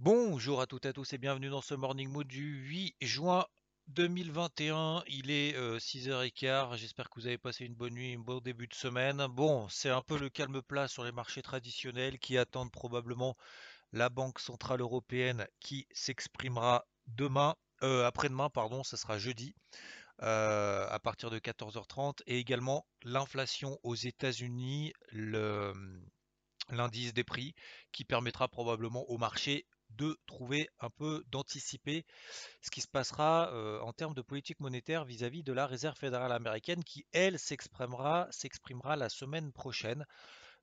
Bonjour à toutes et à tous et bienvenue dans ce Morning Mood du 8 juin 2021, il est 6h15, j'espère que vous avez passé une bonne nuit, un bon début de semaine. Bon, c'est un peu le calme plat sur les marchés traditionnels qui attendent probablement la Banque Centrale Européenne qui s'exprimera demain, après-demain, pardon, ce sera jeudi. à partir de 14h30 et également l'inflation aux États-Unis, l'indice des prix qui permettra probablement au marché de trouver un peu, d'anticiper ce qui se passera en termes de politique monétaire vis-à-vis de la Réserve fédérale américaine qui, elle, s'exprimera, s'exprimera la semaine prochaine.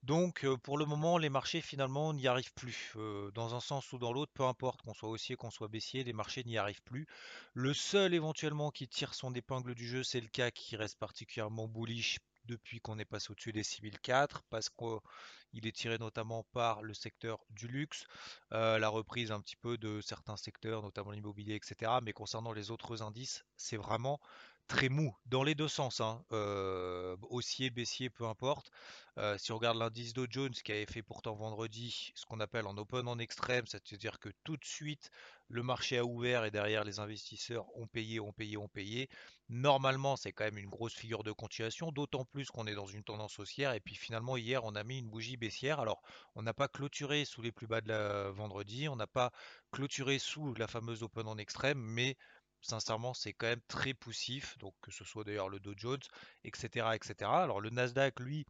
Donc pour le moment, les marchés finalement n'y arrivent plus. dans un sens ou dans l'autre, peu importe qu'on soit haussier, qu'on soit baissier, les marchés n'y arrivent plus. Le seul éventuellement qui tire son épingle du jeu, c'est le cas qui reste particulièrement bullish depuis qu'on est passé au-dessus des 6004 parce qu'il est tiré notamment par le secteur du luxe, la reprise un petit peu de certains secteurs, notamment l'immobilier, etc. Mais concernant les autres indices, c'est vraiment très mou dans les deux sens, hein. haussier, baissier, peu importe. si on regarde l'indice Dow Jones qui avait fait pourtant vendredi ce qu'on appelle en open en extrême, c'est-à-dire que tout de suite le marché a ouvert et derrière les investisseurs ont payé, ont payé, ont payé. Normalement, c'est quand même une grosse figure de continuation, d'autant plus qu'on est dans une tendance haussière. Et puis finalement, hier, on a mis une bougie baissière. Alors, on n'a pas clôturé sous les plus bas de la vendredi, on n'a pas clôturé sous la fameuse open en extrême, mais sincèrement, c'est quand même très poussif. Donc, que ce soit d'ailleurs le Dow Jones, etc., etc. Alors, le Nasdaq, lui,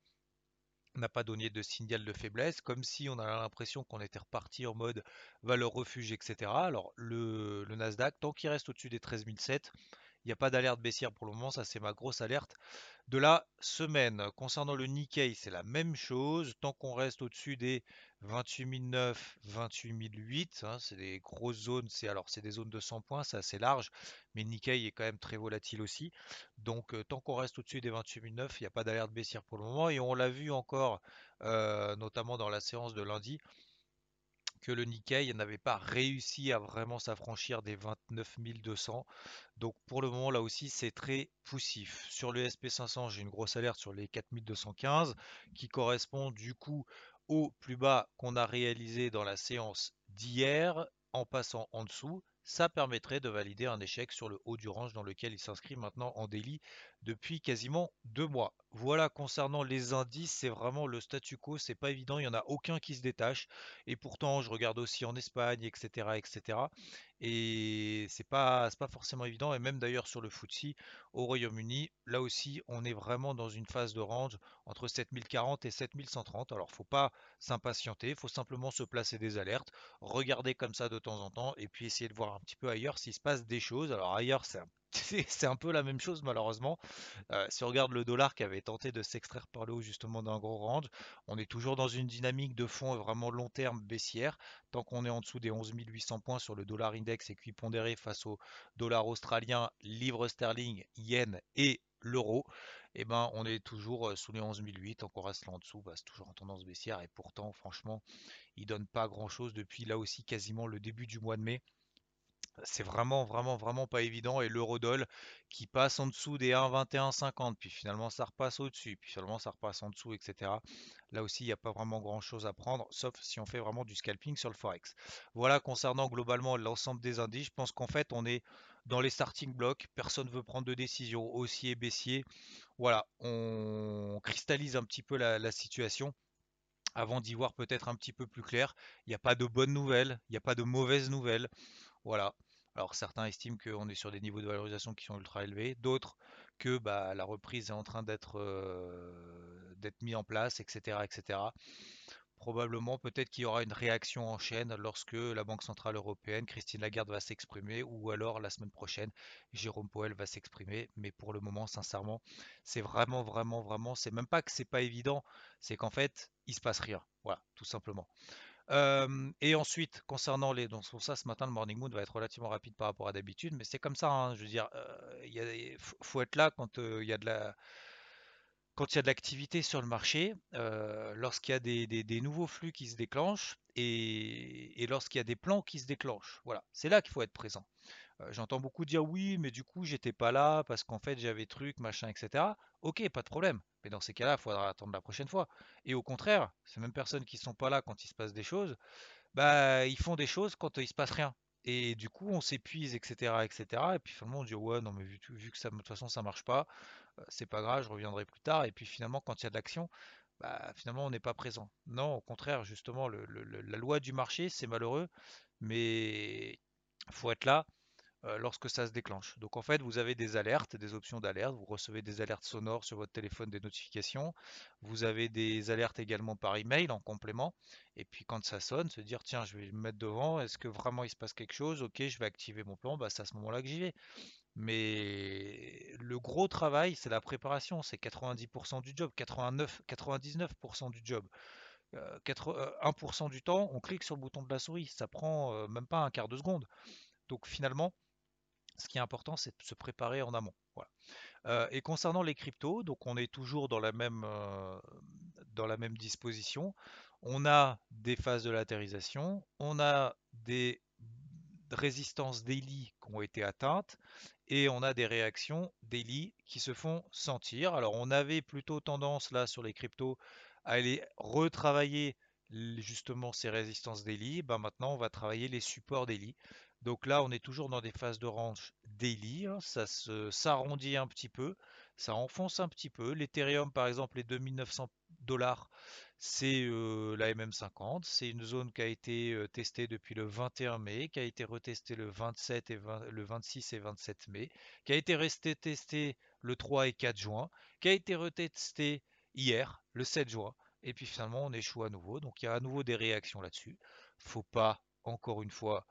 n'a pas donné de signal de faiblesse, comme si on a l'impression qu'on était reparti en mode valeur refuge, etc. Alors le, le Nasdaq, tant qu'il reste au-dessus des 13 007, il n'y a pas d'alerte baissière pour le moment, ça c'est ma grosse alerte de la semaine. Concernant le Nikkei, c'est la même chose. Tant qu'on reste au-dessus des 28 009, 28 008, c'est des grosses zones. C'est alors c'est des zones de 100 points, c'est assez large, mais Nikkei est quand même très volatile aussi. Donc euh, tant qu'on reste au-dessus des 28 009, il n'y a pas d'alerte baissière pour le moment. Et on l'a vu encore, euh, notamment dans la séance de lundi le Nikkei n'avait pas réussi à vraiment s'affranchir des 29 200. Donc pour le moment là aussi c'est très poussif. Sur le SP500 j'ai une grosse alerte sur les 4215 qui correspond du coup au plus bas qu'on a réalisé dans la séance d'hier en passant en dessous ça permettrait de valider un échec sur le haut du range dans lequel il s'inscrit maintenant en délit depuis quasiment deux mois. Voilà, concernant les indices, c'est vraiment le statu quo, c'est pas évident, il n'y en a aucun qui se détache. Et pourtant, je regarde aussi en Espagne, etc. etc. Et c'est pas, pas forcément évident. Et même d'ailleurs sur le FTSE au Royaume-Uni, là aussi, on est vraiment dans une phase de range entre 7040 et 7130. Alors, faut pas s'impatienter, faut simplement se placer des alertes, regarder comme ça de temps en temps, et puis essayer de voir un petit peu ailleurs s'il se passe des choses. Alors ailleurs, c'est un c'est un peu la même chose malheureusement. Euh, si on regarde le dollar qui avait tenté de s'extraire par le haut justement d'un gros range, on est toujours dans une dynamique de fond vraiment long terme baissière. Tant qu'on est en dessous des 11 800 points sur le dollar index et pondéré face au dollar australien, livre sterling, yen et l'euro, eh ben, on est toujours euh, sous les 11 008. Tant qu'on reste là en dessous, bah, c'est toujours en tendance baissière. Et pourtant, franchement, il donne pas grand chose depuis là aussi quasiment le début du mois de mai. C'est vraiment, vraiment, vraiment pas évident. Et l'eurodoll qui passe en dessous des 1,2150, puis finalement ça repasse au-dessus, puis finalement ça repasse en dessous, etc. Là aussi, il n'y a pas vraiment grand-chose à prendre, sauf si on fait vraiment du scalping sur le Forex. Voilà concernant globalement l'ensemble des indices. Je pense qu'en fait, on est dans les starting blocks. Personne ne veut prendre de décision haussier, baissier. Voilà, on cristallise un petit peu la situation avant d'y voir peut-être un petit peu plus clair. Il n'y a pas de bonnes nouvelles, il n'y a pas de mauvaises nouvelles. Voilà. Alors certains estiment qu'on est sur des niveaux de valorisation qui sont ultra élevés, d'autres que bah, la reprise est en train d'être euh, mis en place, etc., etc. probablement peut-être qu'il y aura une réaction en chaîne lorsque la Banque Centrale Européenne, Christine Lagarde va s'exprimer, ou alors la semaine prochaine, Jérôme Powell va s'exprimer. Mais pour le moment, sincèrement, c'est vraiment, vraiment, vraiment, c'est même pas que c'est pas évident, c'est qu'en fait, il se passe rien. Voilà, tout simplement. Et ensuite, concernant les. Donc, pour ça, ce matin, le Morning Moon va être relativement rapide par rapport à d'habitude, mais c'est comme ça, hein, je veux dire, il faut être là quand il y a de la quand il y a de l'activité sur le marché, euh, lorsqu'il y a des, nouveaux flux qui se déclenchent et, lorsqu'il y a des plans qui se déclenchent. Voilà, c'est là qu'il faut être présent. Euh, j'entends beaucoup dire oui, mais du coup, j'étais pas là parce qu'en fait, j'avais truc, machin, etc. Ok, pas de problème. Mais dans ces cas-là, il faudra attendre la prochaine fois. Et au contraire, ces mêmes personnes qui sont pas là quand il se passe des choses, bah, ils font des choses quand il se passe rien. Et du coup, on s'épuise, etc., etc. Et puis finalement, on dit ouais, non, mais vu, vu que ça, de toute façon, ça marche pas, c'est pas grave, je reviendrai plus tard. Et puis finalement, quand il y a de l'action, bah, finalement, on n'est pas présent. Non, au contraire, justement, la loi du marché, c'est malheureux, mais faut être là lorsque ça se déclenche. Donc en fait, vous avez des alertes, des options d'alerte, vous recevez des alertes sonores sur votre téléphone, des notifications, vous avez des alertes également par email en complément, et puis quand ça sonne, se dire tiens, je vais me mettre devant, est-ce que vraiment il se passe quelque chose? Ok, je vais activer mon plan, bah, c'est à ce moment-là que j'y vais. Mais le gros travail, c'est la préparation, c'est 90% du job, 89, 99% du job. 1% euh, du temps, on clique sur le bouton de la souris, ça prend euh, même pas un quart de seconde. Donc finalement, ce qui est important, c'est de se préparer en amont. Euh, et concernant les cryptos, donc on est toujours dans la même, dans la même disposition. On a des phases de latérisation, on a des résistances daily qui ont été atteintes et on a des réactions daily qui se font sentir. Alors on avait plutôt tendance là sur les cryptos à aller retravailler justement ces résistances daily. Ben maintenant on va travailler les supports daily. Donc là on est toujours dans des phases de range daily. Hein. Ça s'arrondit un petit peu, ça enfonce un petit peu. L'Ethereum par exemple les 2900 dollars c'est la MM50. C'est une zone qui a été testée depuis le 21 mai, qui a été retestée le 27 et le 26 et 27 mai, qui a été resté testé le 3 et 4 juin, qui a été retesté hier, le 7 juin. Et puis finalement, on échoue à nouveau. Donc il y a à nouveau des réactions là-dessus. Faut pas, encore une fois,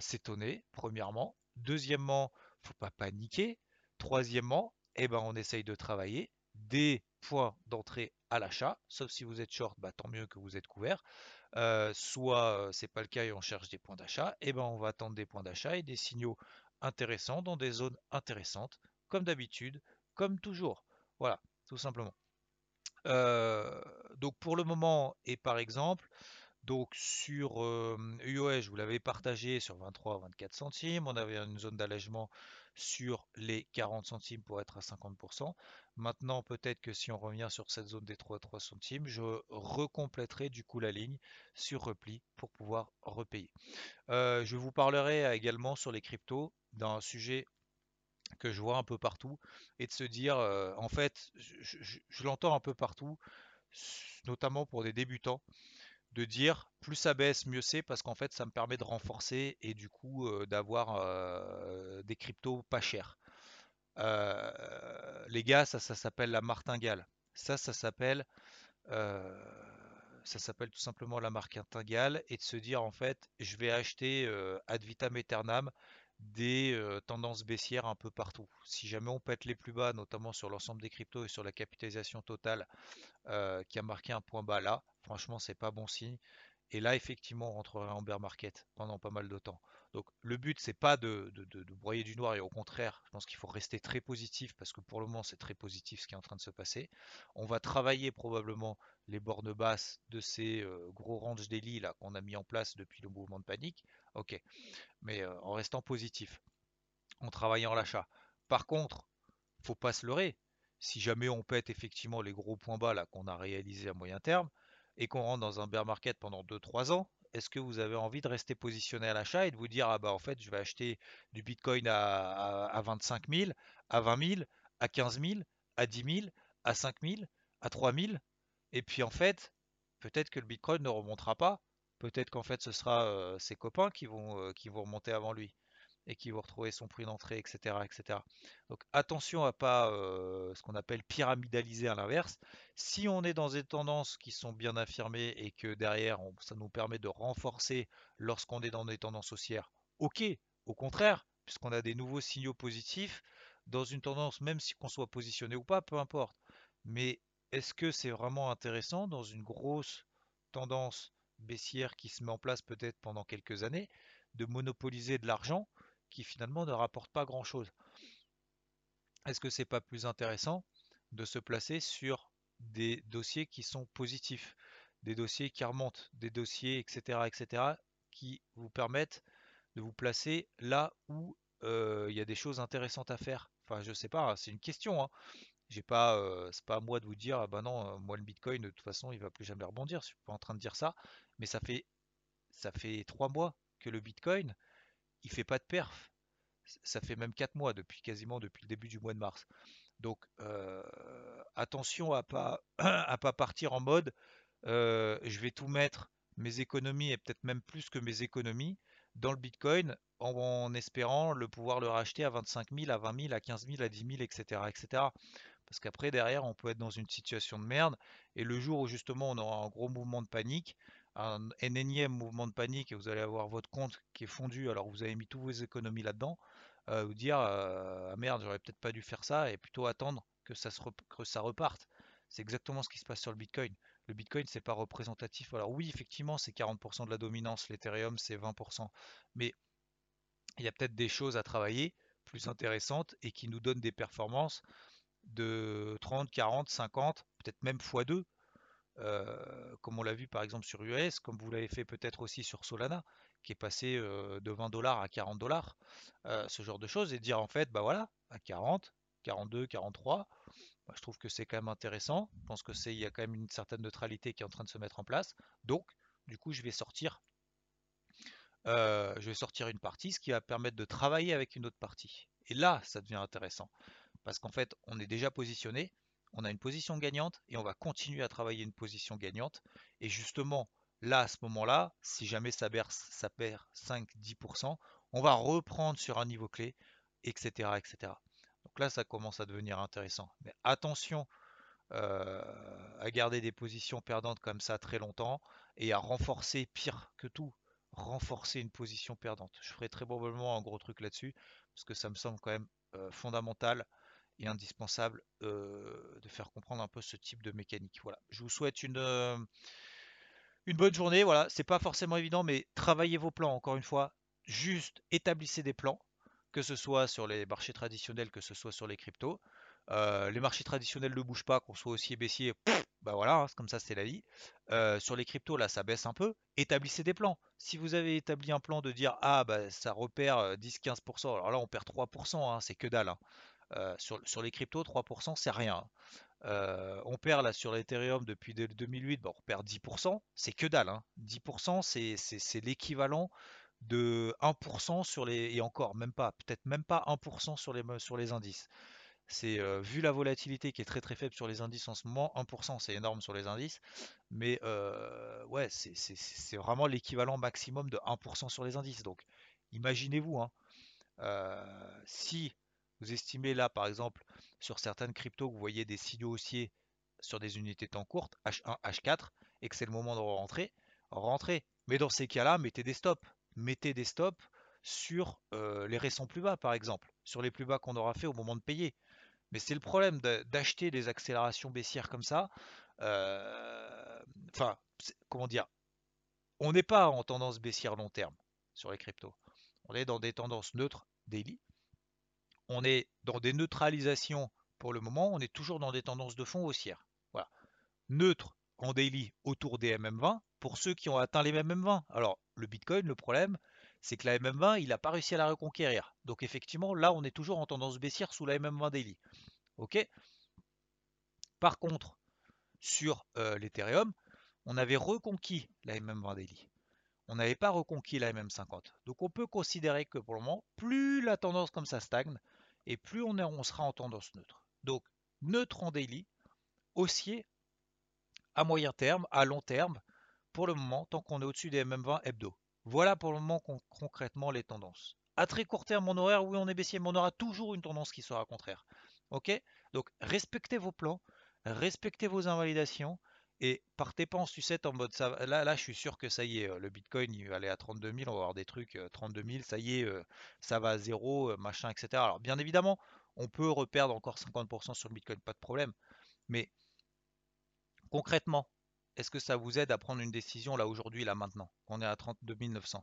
s'étonner, premièrement. Deuxièmement, faut pas paniquer. Troisièmement, eh ben, on essaye de travailler des points d'entrée à l'achat, sauf si vous êtes short, bah, tant mieux que vous êtes couvert. Euh, soit euh, c'est pas le cas et on cherche des points d'achat, et ben on va attendre des points d'achat et des signaux intéressants dans des zones intéressantes, comme d'habitude, comme toujours. Voilà, tout simplement. Euh, donc pour le moment, et par exemple, donc sur UOS, je vous l'avais partagé sur 23 24 centimes. On avait une zone d'allègement sur les 40 centimes pour être à 50%. Maintenant, peut-être que si on revient sur cette zone des 3 3 centimes, je recompléterai du coup la ligne sur repli pour pouvoir repayer. Euh, je vous parlerai également sur les cryptos d'un sujet que je vois un peu partout et de se dire, euh, en fait, je l'entends un peu partout, notamment pour des débutants de dire plus ça baisse, mieux c'est, parce qu'en fait, ça me permet de renforcer et du coup euh, d'avoir euh, des cryptos pas chers. Euh, les gars, ça, ça s'appelle la martingale. Ça, ça s'appelle ça s'appelle tout simplement la martingale et de se dire en fait, je vais acheter ad vitam aeternam des tendances baissières un peu partout. Si jamais on pète les plus bas, notamment sur l'ensemble des cryptos et sur la capitalisation totale qui a marqué un point bas là, franchement c'est pas bon signe. Et là effectivement on rentrerait en bear market pendant pas mal de temps. Donc le but c'est pas de, broyer du noir et au contraire je pense qu'il faut rester très positif parce que pour le moment c'est très positif ce qui est en train de se passer. On va travailler probablement les bornes basses de ces gros ranges daily là qu'on a mis en place depuis le mouvement de panique. Ok, mais en restant positif, en travaillant l'achat. Par contre, faut pas se leurrer. Si jamais on pète effectivement les gros points bas là qu'on a réalisés à moyen terme et qu'on rentre dans un bear market pendant 2-3 ans, est-ce que vous avez envie de rester positionné à l'achat et de vous dire ah bah en fait je vais acheter du Bitcoin à, à 25 000, à 20 000, à 15 000, à 10 000, à 5 000, à 3 000 et puis en fait peut-être que le Bitcoin ne remontera pas Peut-être qu'en fait ce sera ses copains qui vont, qui vont remonter avant lui. et qui va retrouver son prix d'entrée, etc., etc. Donc attention à pas ce qu'on appelle pyramidaliser à l'inverse. Si on est dans des tendances qui sont bien affirmées et que derrière ça nous permet de renforcer lorsqu'on est dans des tendances haussières, ok. Au contraire, puisqu'on a des nouveaux signaux positifs dans une tendance, même si qu'on soit positionné ou pas, peu importe. Mais est-ce que c'est vraiment intéressant dans une grosse tendance baissière qui se met en place peut-être pendant quelques années de monopoliser de l'argent qui finalement ne rapporte pas grand-chose. Est-ce que c'est pas plus intéressant de se placer sur des dossiers qui sont positifs, des dossiers qui remontent, des dossiers, etc., etc., qui vous permettent de vous placer là où euh, il y a des choses intéressantes à faire? Enfin, je sais pas, c'est une question. Hein. Pas, c'est pas à moi de vous dire, ah ben non, moi le Bitcoin de toute façon il va plus jamais rebondir. Je suis pas en train de dire ça, mais ça fait, ça fait trois mois que le Bitcoin, il fait pas de perf. Ça fait même 4 mois depuis quasiment depuis le début du mois de mars. Donc attention à pas à pas partir en mode je vais tout mettre mes économies et peut-être même plus que mes économies dans le Bitcoin en, espérant le pouvoir le racheter à 25 000, à 20 000, à 15 000, à 10 000, etc., etc. Parce qu'après derrière on peut être dans une situation de merde et le jour où justement on aura un gros mouvement de panique, un, énième mouvement de panique et vous allez avoir votre compte qui est fondu alors vous avez mis tous vos économies là-dedans, euh, vous dire euh, ah merde j'aurais peut-être pas dû faire ça et plutôt attendre que ça, se ça reparte. C'est exactement ce qui se passe sur le Bitcoin. Le Bitcoin c'est pas représentatif. Alors oui effectivement c'est 40% de la dominance, l'Ethereum c'est 20%, mais il y a peut-être des choses à travailler plus intéressantes et qui nous donnent des performances de 30, 40, 50, peut-être même x2 euh, comme on l'a vu par exemple sur US, comme vous l'avez fait peut-être aussi sur Solana, qui est passé euh, de 20 dollars à 40 dollars, euh, ce genre de choses, et dire en fait, bah voilà, à 40, 42, 43, je trouve que c'est quand même intéressant. Je pense que c'est il y a quand même une certaine neutralité qui est en train de se mettre en place. Donc, du coup, je vais sortir, je vais sortir une partie, ce qui va permettre de travailler avec une autre partie. Et là, ça devient intéressant, parce qu'en fait, on est déjà positionné on a une position gagnante et on va continuer à travailler une position gagnante. Et justement, là, à ce moment-là, si jamais ça, ça perd 5-10%, on va reprendre sur un niveau clé, etc., etc. Donc là, ça commence à devenir intéressant. Mais attention euh, à garder des positions perdantes comme ça très longtemps et à renforcer, pire que tout, renforcer une position perdante. Je ferai très probablement un gros truc là-dessus parce que ça me semble quand même euh, fondamental et indispensable euh, de faire comprendre un peu ce type de mécanique. Voilà. Je vous souhaite une, euh, une bonne journée. Voilà, c'est pas forcément évident, mais travaillez vos plans. Encore une fois, juste établissez des plans, que ce soit sur les marchés traditionnels, que ce soit sur les cryptos. Euh, les marchés traditionnels ne bougent pas, qu'on soit haussier, baissier, bah voilà, hein, comme ça c'est la vie. sur les cryptos, là, ça baisse un peu. Établissez des plans. Si vous avez établi un plan de dire ah bah ça repère 10-15%, alors là on perd 3%, hein, c'est que dalle. Hein. Euh, sur, les cryptos, 3%, c'est rien. Euh, on perd là sur l'Ethereum depuis 2008, bon, on perd 10%, c'est que dalle. 10%, hein. c'est l'équivalent de 1% sur les. Et encore, même pas, peut-être même pas 1% sur les, sur les indices. C'est euh, vu la volatilité qui est très très faible sur les indices en ce moment, 1% c'est énorme sur les indices, mais ouais, c'est vraiment l'équivalent maximum de 1% sur les indices. Donc imaginez-vous, hein, si vous estimez là, par exemple, sur certaines cryptos, vous voyez des signaux haussiers sur des unités temps courtes, H1, H4, et que c'est le moment de rentrer, rentrez. Mais dans ces cas-là, mettez des stops. Mettez des stops sur euh, les récents plus bas, par exemple, sur les plus bas qu'on aura fait au moment de payer. Mais c'est le problème d'acheter des accélérations baissières comme ça. Euh, enfin, comment dire On n'est pas en tendance baissière long terme sur les cryptos. On est dans des tendances neutres daily on est dans des neutralisations pour le moment, on est toujours dans des tendances de fond haussières. Voilà. Neutre en daily autour des MM20 pour ceux qui ont atteint les MM20. Alors, le Bitcoin, le problème, c'est que la MM20, il n'a pas réussi à la reconquérir. Donc, effectivement, là, on est toujours en tendance baissière sous la MM20 daily. OK? Par contre, sur euh, l'Ethereum, on avait reconquis la MM20 daily. On n'avait pas reconquis la MM50. Donc on peut considérer que pour le moment, plus la tendance comme ça stagne, et plus on, sera en tendance neutre. Donc, neutre en daily, haussier à moyen terme, à long terme, pour le moment, tant qu'on est au-dessus des MM20 hebdo. Voilà pour le moment concrètement les tendances. À très court terme, on aura, oui, on est baissier, mais on aura toujours une tendance qui sera contraire. Ok? Donc, respectez vos plans, respectez vos invalidations et partez pas en sucette en mode ça. Là, là, je suis sûr que ça y est, euh, le Bitcoin, il aller à 32 000, on va avoir des trucs 32 euh, 000, ça y est, euh, ça va à zéro, machin, etc. Alors, bien évidemment, on peut reperdre encore 50% sur le Bitcoin, pas de problème. Mais concrètement, est-ce que ça vous aide à prendre une décision là aujourd'hui, là maintenant? On est à 32 900.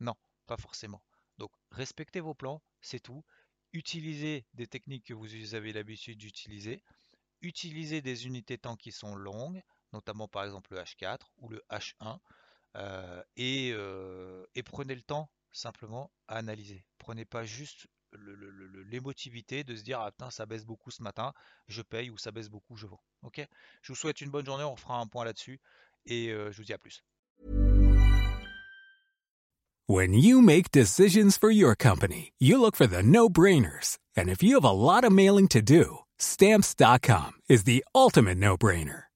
Non, pas forcément. Donc respectez vos plans, c'est tout. Utilisez des techniques que vous avez l'habitude d'utiliser. Utilisez des unités temps qui sont longues, notamment par exemple le H4 ou le H1. Euh, et, euh, et, prenez le temps simplement à analyser. Prenez pas juste l'émotivité de se dire ah putain ça baisse beaucoup ce matin, je paye ou ça baisse beaucoup, je vends. Ok? Je vous souhaite une bonne journée, on fera un point là-dessus et euh, je vous dis à plus. When you make decisions for your company, you look for the no-brainers. And if you have a lot of mailing to do, stamps.com is the ultimate no-brainer.